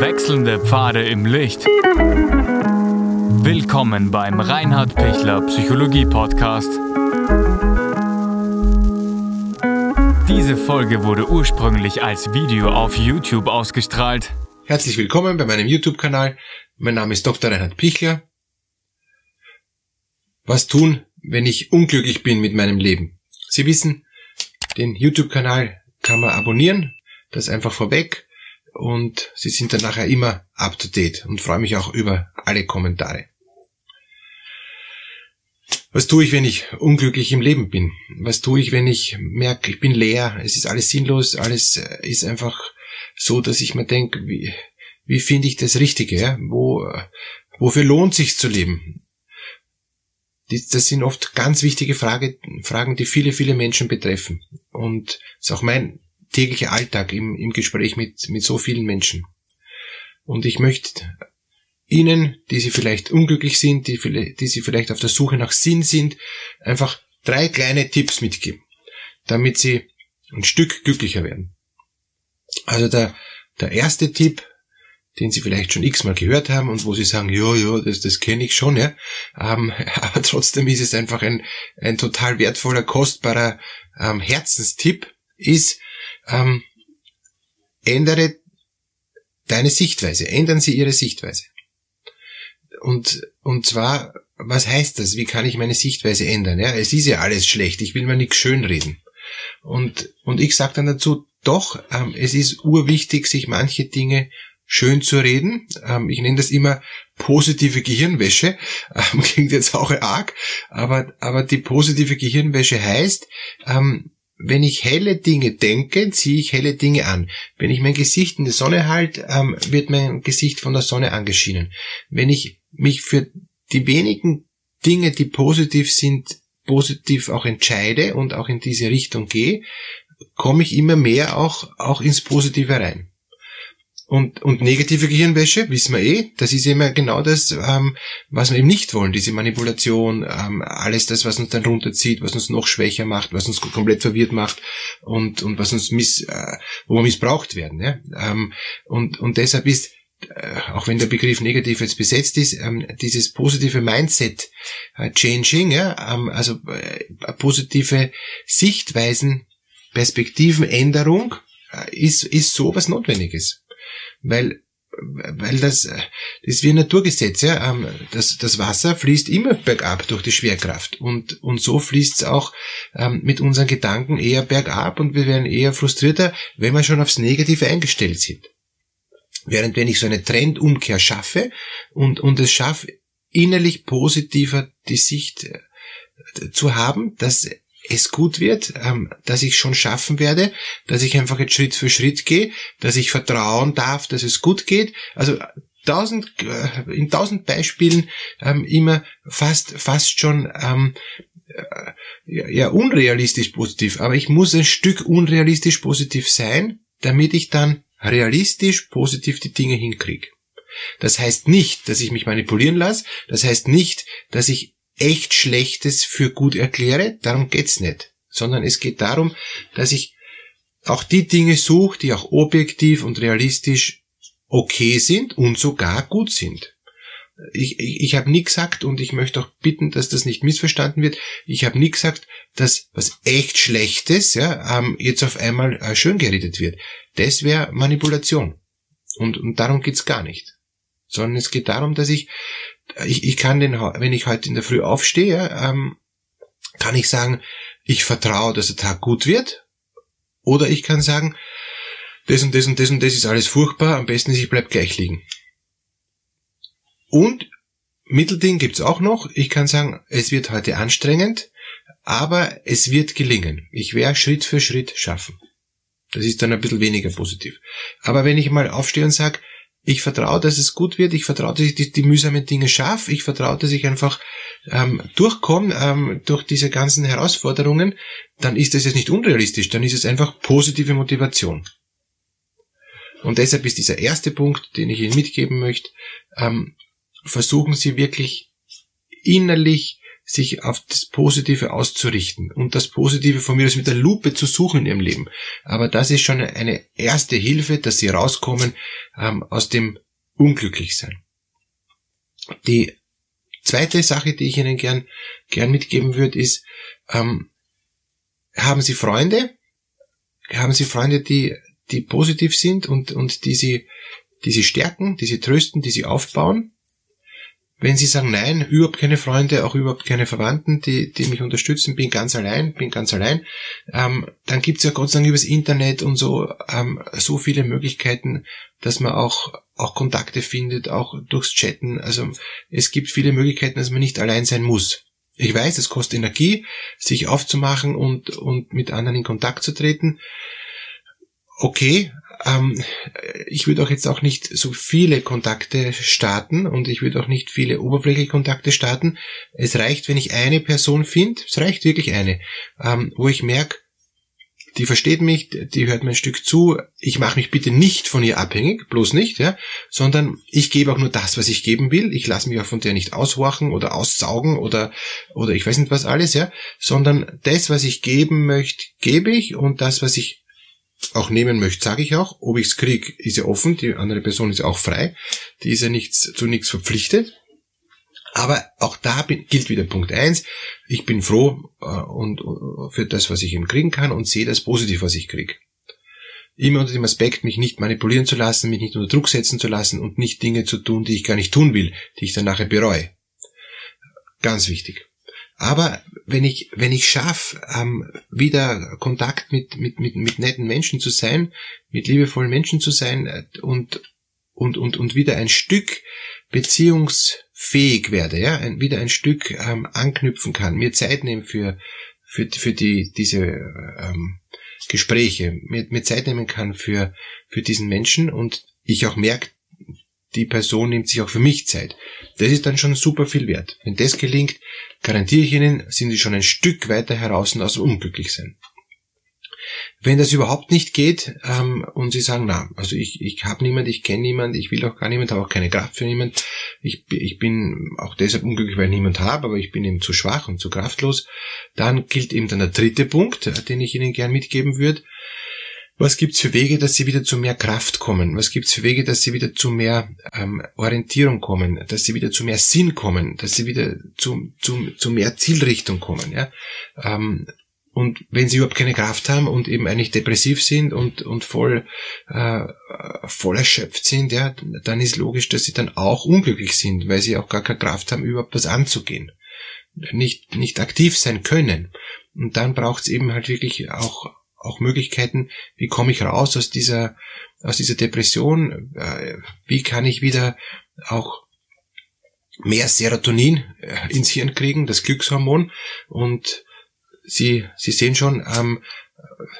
Wechselnde Pfade im Licht. Willkommen beim Reinhard Pichler Psychologie Podcast. Diese Folge wurde ursprünglich als Video auf YouTube ausgestrahlt. Herzlich willkommen bei meinem YouTube-Kanal. Mein Name ist Dr. Reinhard Pichler. Was tun, wenn ich unglücklich bin mit meinem Leben? Sie wissen, den YouTube-Kanal kann man abonnieren, das einfach vorweg und Sie sind dann nachher immer up to date und freue mich auch über alle Kommentare. Was tue ich, wenn ich unglücklich im Leben bin? Was tue ich, wenn ich merke, ich bin leer, es ist alles sinnlos, alles ist einfach so, dass ich mir denke, wie, wie finde ich das Richtige? Ja? Wo, wofür lohnt sich zu leben? Das sind oft ganz wichtige Frage, Fragen, die viele, viele Menschen betreffen. Und das ist auch mein täglicher Alltag im, im Gespräch mit, mit so vielen Menschen. Und ich möchte Ihnen, die Sie vielleicht unglücklich sind, die, die Sie vielleicht auf der Suche nach Sinn sind, einfach drei kleine Tipps mitgeben, damit Sie ein Stück glücklicher werden. Also der, der erste Tipp, den Sie vielleicht schon x-mal gehört haben und wo Sie sagen, ja, ja, das, das kenne ich schon, ja. Ähm, aber trotzdem ist es einfach ein, ein total wertvoller, kostbarer ähm, Herzenstipp, ist, ähm, ändere deine Sichtweise, ändern Sie Ihre Sichtweise. Und, und zwar, was heißt das? Wie kann ich meine Sichtweise ändern? Ja, es ist ja alles schlecht, ich will mir nichts schönreden. Und, und ich sage dann dazu, doch, ähm, es ist urwichtig, sich manche Dinge schön zu reden. Ähm, ich nenne das immer positive Gehirnwäsche. Ähm, klingt jetzt auch arg, aber, aber die positive Gehirnwäsche heißt, ähm, wenn ich helle Dinge denke, ziehe ich helle Dinge an. Wenn ich mein Gesicht in der Sonne halte, ähm, wird mein Gesicht von der Sonne angeschienen. Wenn ich mich für die wenigen Dinge, die positiv sind, positiv auch entscheide und auch in diese Richtung gehe, komme ich immer mehr auch, auch ins Positive rein. Und, und negative Gehirnwäsche, wissen wir eh, das ist immer genau das, ähm, was wir eben nicht wollen, diese Manipulation, ähm, alles das, was uns dann runterzieht, was uns noch schwächer macht, was uns komplett verwirrt macht und, und was uns miss, äh, wo wir missbraucht werden. Ja? Ähm, und, und deshalb ist, äh, auch wenn der Begriff negativ jetzt besetzt ist, ähm, dieses positive Mindset äh, Changing, ja, ähm, also äh, positive Sichtweisen, Perspektivenänderung äh, ist, ist so was Notwendiges weil weil das, das ist wie ein Naturgesetz, ja. Ähm, das, das Wasser fließt immer bergab durch die Schwerkraft. Und, und so fließt es auch ähm, mit unseren Gedanken eher bergab und wir werden eher frustrierter, wenn wir schon aufs Negative eingestellt sind. Während wenn ich so eine Trendumkehr schaffe und, und es schaffe, innerlich positiver die Sicht äh, zu haben, dass es gut wird, ähm, dass ich schon schaffen werde, dass ich einfach jetzt Schritt für Schritt gehe, dass ich vertrauen darf, dass es gut geht. Also tausend, äh, in tausend Beispielen ähm, immer fast, fast schon ähm, äh, ja, ja, unrealistisch positiv. Aber ich muss ein Stück unrealistisch positiv sein, damit ich dann realistisch positiv die Dinge hinkriege. Das heißt nicht, dass ich mich manipulieren lasse. Das heißt nicht, dass ich echt Schlechtes für gut erkläre, darum geht's nicht. Sondern es geht darum, dass ich auch die Dinge suche, die auch objektiv und realistisch okay sind und sogar gut sind. Ich, ich, ich habe nie gesagt, und ich möchte auch bitten, dass das nicht missverstanden wird, ich habe nie gesagt, dass was echt Schlechtes ja, ähm, jetzt auf einmal äh, schön geredet wird. Das wäre Manipulation. Und, und darum geht's gar nicht. Sondern es geht darum, dass ich ich, ich kann den, wenn ich heute in der Früh aufstehe, ähm, kann ich sagen, ich vertraue, dass der Tag gut wird. Oder ich kann sagen, das und das und das und das ist alles furchtbar, am besten ist, ich bleib gleich liegen. Und Mittelding gibt's auch noch. Ich kann sagen, es wird heute anstrengend, aber es wird gelingen. Ich werde Schritt für Schritt schaffen. Das ist dann ein bisschen weniger positiv. Aber wenn ich mal aufstehe und sage, ich vertraue, dass es gut wird. Ich vertraue, dass ich die, die mühsamen Dinge schaffe. Ich vertraue, dass ich einfach ähm, durchkomme ähm, durch diese ganzen Herausforderungen. Dann ist das jetzt nicht unrealistisch. Dann ist es einfach positive Motivation. Und deshalb ist dieser erste Punkt, den ich Ihnen mitgeben möchte, ähm, versuchen Sie wirklich innerlich sich auf das Positive auszurichten und das Positive von mir aus mit der Lupe zu suchen in ihrem Leben. Aber das ist schon eine erste Hilfe, dass sie rauskommen ähm, aus dem Unglücklichsein. Die zweite Sache, die ich Ihnen gern, gern mitgeben würde, ist, ähm, haben Sie Freunde? Haben Sie Freunde, die, die positiv sind und, und die Sie, die Sie stärken, die Sie trösten, die Sie aufbauen? Wenn Sie sagen, nein, überhaupt keine Freunde, auch überhaupt keine Verwandten, die, die mich unterstützen, bin ganz allein, bin ganz allein, ähm, dann gibt's ja Gott sei Dank übers Internet und so ähm, so viele Möglichkeiten, dass man auch, auch Kontakte findet, auch durchs Chatten. Also es gibt viele Möglichkeiten, dass man nicht allein sein muss. Ich weiß, es kostet Energie, sich aufzumachen und, und mit anderen in Kontakt zu treten. Okay, ähm, ich würde auch jetzt auch nicht so viele Kontakte starten und ich würde auch nicht viele oberflächliche Kontakte starten. Es reicht, wenn ich eine Person finde, es reicht wirklich eine, ähm, wo ich merke, die versteht mich, die hört mir ein Stück zu, ich mache mich bitte nicht von ihr abhängig, bloß nicht, ja, sondern ich gebe auch nur das, was ich geben will. Ich lasse mich auch von der nicht aushorchen oder aussaugen oder oder ich weiß nicht was alles, ja, sondern das, was ich geben möchte, gebe ich und das, was ich auch nehmen möchte, sage ich auch. Ob ich es kriege, ist ja offen. Die andere Person ist auch frei. Die ist ja nichts, zu nichts verpflichtet. Aber auch da bin, gilt wieder Punkt eins. Ich bin froh äh, und, uh, für das, was ich eben kriegen kann und sehe das positiv, was ich kriege. Immer unter dem Aspekt, mich nicht manipulieren zu lassen, mich nicht unter Druck setzen zu lassen und nicht Dinge zu tun, die ich gar nicht tun will, die ich dann nachher bereue. Ganz wichtig. Aber wenn ich, wenn ich schaffe, ähm, wieder Kontakt mit, mit, mit, mit netten Menschen zu sein, mit liebevollen Menschen zu sein äh, und, und, und, und wieder ein Stück beziehungsfähig werde, ja, ein, wieder ein Stück ähm, anknüpfen kann, mir Zeit nehmen für, für, für die, diese ähm, Gespräche, mir, mir Zeit nehmen kann für, für diesen Menschen und ich auch merke, die Person nimmt sich auch für mich Zeit. Das ist dann schon super viel wert. Wenn das gelingt, garantiere ich Ihnen, sind Sie schon ein Stück weiter heraus aus dem Unglücklichsein. Wenn das überhaupt nicht geht ähm, und Sie sagen, na, also ich, ich habe niemand, ich kenne niemand, ich will auch gar niemand, habe auch keine Kraft für niemand, ich, ich bin auch deshalb unglücklich, weil ich niemand habe, aber ich bin eben zu schwach und zu kraftlos, dann gilt eben dann der dritte Punkt, den ich Ihnen gern mitgeben würde. Was gibt's für Wege, dass sie wieder zu mehr Kraft kommen? Was gibt's für Wege, dass sie wieder zu mehr ähm, Orientierung kommen, dass sie wieder zu mehr Sinn kommen, dass sie wieder zu, zu, zu mehr Zielrichtung kommen? Ja? Ähm, und wenn sie überhaupt keine Kraft haben und eben eigentlich depressiv sind und, und voll, äh, voll erschöpft sind, ja, dann ist logisch, dass sie dann auch unglücklich sind, weil sie auch gar keine Kraft haben, überhaupt was anzugehen. Nicht, nicht aktiv sein können. Und dann braucht's eben halt wirklich auch auch Möglichkeiten, wie komme ich raus aus dieser, aus dieser Depression, äh, wie kann ich wieder auch mehr Serotonin äh, ins Hirn kriegen, das Glückshormon und Sie, Sie sehen schon, ähm,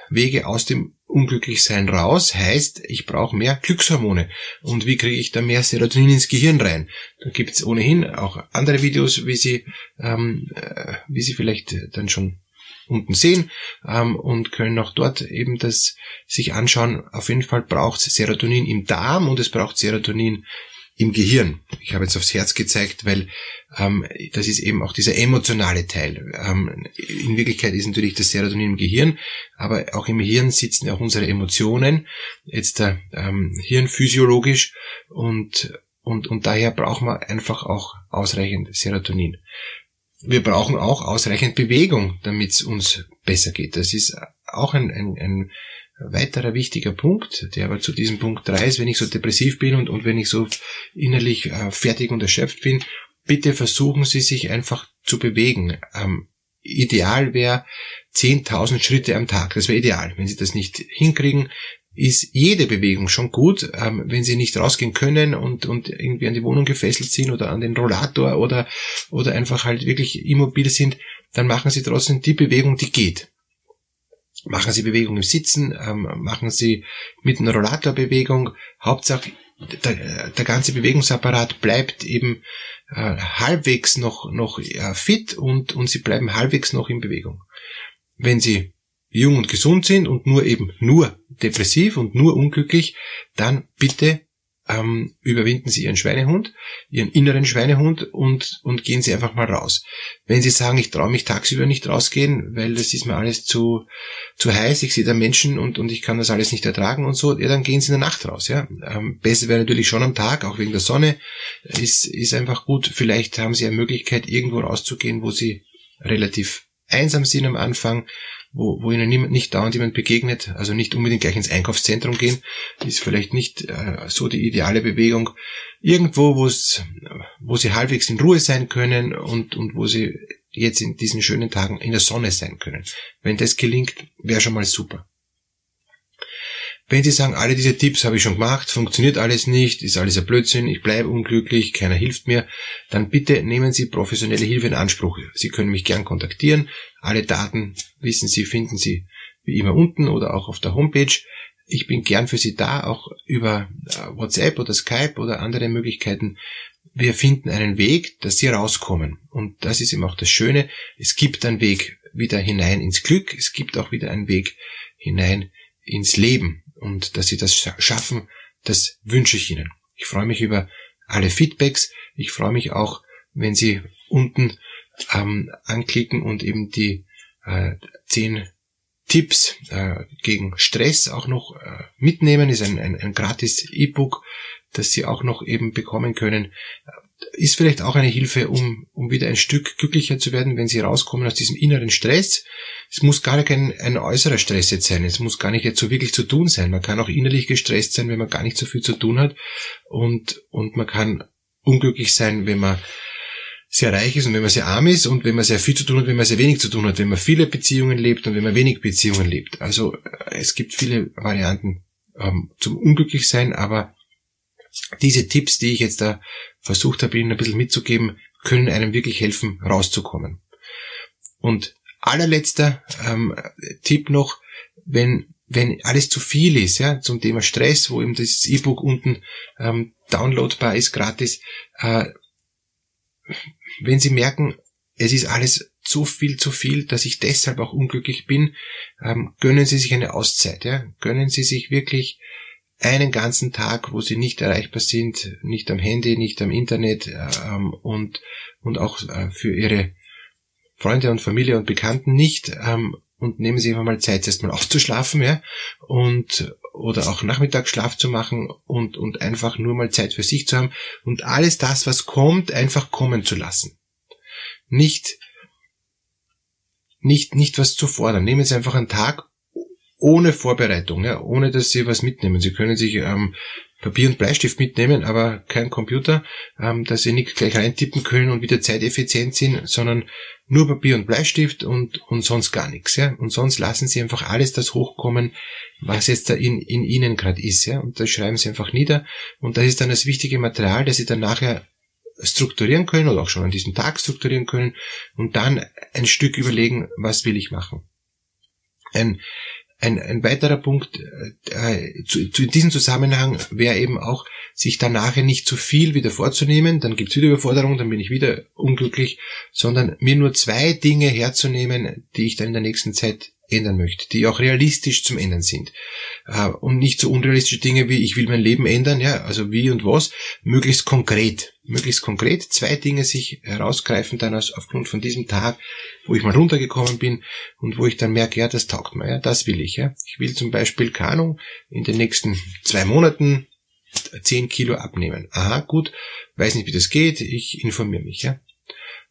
Wege aus dem Unglücklichsein raus heißt, ich brauche mehr Glückshormone. Und wie kriege ich da mehr Serotonin ins Gehirn rein? Da gibt es ohnehin auch andere Videos, wie Sie, ähm, äh, wie Sie vielleicht dann schon unten sehen ähm, und können auch dort eben das sich anschauen. Auf jeden Fall braucht es Serotonin im Darm und es braucht Serotonin im Gehirn. Ich habe jetzt aufs Herz gezeigt, weil ähm, das ist eben auch dieser emotionale Teil. Ähm, in Wirklichkeit ist natürlich das Serotonin im Gehirn, aber auch im Hirn sitzen auch unsere Emotionen, jetzt äh, ähm, hirnphysiologisch und, und, und daher braucht man einfach auch ausreichend Serotonin wir brauchen auch ausreichend Bewegung, damit es uns besser geht. Das ist auch ein, ein, ein weiterer wichtiger Punkt, der aber zu diesem Punkt 3 ist, wenn ich so depressiv bin und, und wenn ich so innerlich äh, fertig und erschöpft bin, bitte versuchen Sie sich einfach zu bewegen. Ähm, ideal wäre 10.000 Schritte am Tag. Das wäre ideal. Wenn Sie das nicht hinkriegen, ist jede Bewegung schon gut, ähm, wenn sie nicht rausgehen können und, und irgendwie an die Wohnung gefesselt sind oder an den Rollator oder, oder einfach halt wirklich immobil sind, dann machen sie trotzdem die Bewegung, die geht. Machen Sie Bewegung im Sitzen, ähm, machen Sie mit einer Rollatorbewegung. Hauptsache, der, der ganze Bewegungsapparat bleibt eben äh, halbwegs noch, noch äh, fit und, und Sie bleiben halbwegs noch in Bewegung. Wenn Sie jung und gesund sind und nur eben nur depressiv und nur unglücklich, dann bitte ähm, überwinden Sie Ihren Schweinehund, Ihren inneren Schweinehund und, und gehen Sie einfach mal raus. Wenn Sie sagen, ich traue mich tagsüber nicht rausgehen, weil das ist mir alles zu, zu heiß, ich sehe da Menschen und, und ich kann das alles nicht ertragen und so, ja, dann gehen Sie in der Nacht raus. Ja. Ähm, besser wäre natürlich schon am Tag, auch wegen der Sonne, ist, ist einfach gut. Vielleicht haben Sie eine Möglichkeit, irgendwo rauszugehen, wo Sie relativ einsam sind am Anfang, wo, wo ihnen niemand, nicht dauernd jemand begegnet, also nicht unbedingt gleich ins Einkaufszentrum gehen, ist vielleicht nicht äh, so die ideale Bewegung. Irgendwo, wo es, wo sie halbwegs in Ruhe sein können und, und wo sie jetzt in diesen schönen Tagen in der Sonne sein können. Wenn das gelingt, wäre schon mal super. Wenn Sie sagen, alle diese Tipps habe ich schon gemacht, funktioniert alles nicht, ist alles ein Blödsinn, ich bleibe unglücklich, keiner hilft mir, dann bitte nehmen Sie professionelle Hilfe in Anspruch. Sie können mich gern kontaktieren. Alle Daten, wissen Sie, finden Sie wie immer unten oder auch auf der Homepage. Ich bin gern für Sie da, auch über äh, WhatsApp oder Skype oder andere Möglichkeiten. Wir finden einen Weg, dass Sie rauskommen. Und das ist eben auch das Schöne. Es gibt einen Weg wieder hinein ins Glück. Es gibt auch wieder einen Weg hinein ins Leben und dass Sie das schaffen, das wünsche ich Ihnen. Ich freue mich über alle Feedbacks. Ich freue mich auch, wenn Sie unten ähm, anklicken und eben die äh, zehn Tipps äh, gegen Stress auch noch äh, mitnehmen. Ist ein, ein, ein gratis E-Book, das Sie auch noch eben bekommen können ist vielleicht auch eine Hilfe, um, um wieder ein Stück glücklicher zu werden, wenn sie rauskommen aus diesem inneren Stress. Es muss gar kein ein äußerer Stress jetzt sein. Es muss gar nicht jetzt so wirklich zu tun sein. Man kann auch innerlich gestresst sein, wenn man gar nicht so viel zu tun hat. Und, und man kann unglücklich sein, wenn man sehr reich ist und wenn man sehr arm ist und wenn man sehr viel zu tun hat, wenn man sehr wenig zu tun hat, wenn man viele Beziehungen lebt und wenn man wenig Beziehungen lebt. Also es gibt viele Varianten ähm, zum Unglücklichsein, aber diese Tipps, die ich jetzt da versucht habe, Ihnen ein bisschen mitzugeben, können einem wirklich helfen, rauszukommen. Und allerletzter ähm, Tipp noch, wenn wenn alles zu viel ist, ja, zum Thema Stress, wo eben das E-Book unten ähm, downloadbar ist, gratis, äh, wenn Sie merken, es ist alles zu viel, zu viel, dass ich deshalb auch unglücklich bin, ähm, gönnen Sie sich eine Auszeit, ja, gönnen Sie sich wirklich einen ganzen Tag, wo sie nicht erreichbar sind, nicht am Handy, nicht am Internet ähm, und, und auch äh, für ihre Freunde und Familie und Bekannten nicht. Ähm, und nehmen Sie einfach mal Zeit, erstmal auszuschlafen, ja, und oder auch Nachmittagsschlaf zu machen und, und einfach nur mal Zeit für sich zu haben und alles das, was kommt, einfach kommen zu lassen. Nicht, nicht, nicht was zu fordern. Nehmen Sie einfach einen Tag ohne Vorbereitung, ja, ohne dass Sie was mitnehmen. Sie können sich ähm, Papier und Bleistift mitnehmen, aber kein Computer, ähm, dass Sie nicht gleich reintippen können und wieder zeiteffizient sind, sondern nur Papier und Bleistift und, und sonst gar nichts. Ja? Und sonst lassen Sie einfach alles das hochkommen, was jetzt da in, in Ihnen gerade ist. Ja? Und das schreiben Sie einfach nieder. Und das ist dann das wichtige Material, das Sie dann nachher strukturieren können oder auch schon an diesem Tag strukturieren können und dann ein Stück überlegen, was will ich machen. Ein ein, ein weiterer Punkt äh, zu, zu diesem Zusammenhang wäre eben auch, sich dann nachher nicht zu viel wieder vorzunehmen, dann gibt's wieder Überforderung, dann bin ich wieder unglücklich, sondern mir nur zwei Dinge herzunehmen, die ich dann in der nächsten Zeit ändern möchte, die auch realistisch zum Ändern sind. Äh, und nicht so unrealistische Dinge wie ich will mein Leben ändern, ja, also wie und was, möglichst konkret. Möglichst konkret zwei Dinge sich herausgreifen dann aus, aufgrund von diesem Tag, wo ich mal runtergekommen bin und wo ich dann merke, ja, das taugt mir, ja, das will ich, ja. Ich will zum Beispiel, keine in den nächsten zwei Monaten zehn Kilo abnehmen. Aha, gut, weiß nicht, wie das geht, ich informiere mich, ja.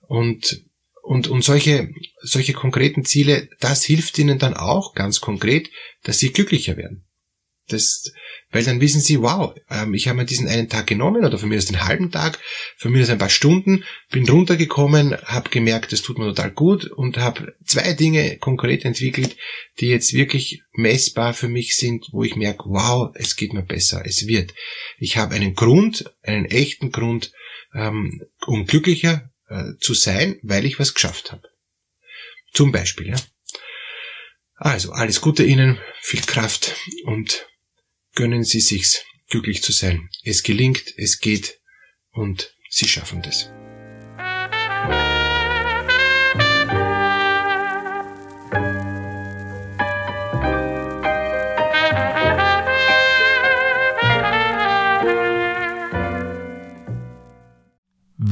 Und und, und solche, solche konkreten Ziele, das hilft ihnen dann auch ganz konkret, dass sie glücklicher werden. Das, weil dann wissen sie, wow, ähm, ich habe mir diesen einen Tag genommen oder von mir aus den halben Tag, von mir aus ein paar Stunden, bin runtergekommen, habe gemerkt, das tut mir total gut und habe zwei Dinge konkret entwickelt, die jetzt wirklich messbar für mich sind, wo ich merke, wow, es geht mir besser, es wird. Ich habe einen Grund, einen echten Grund, ähm, um glücklicher äh, zu sein, weil ich was geschafft habe. Zum Beispiel, ja. Also, alles Gute Ihnen, viel Kraft und gönnen Sie sich's, glücklich zu sein. Es gelingt, es geht und Sie schaffen das.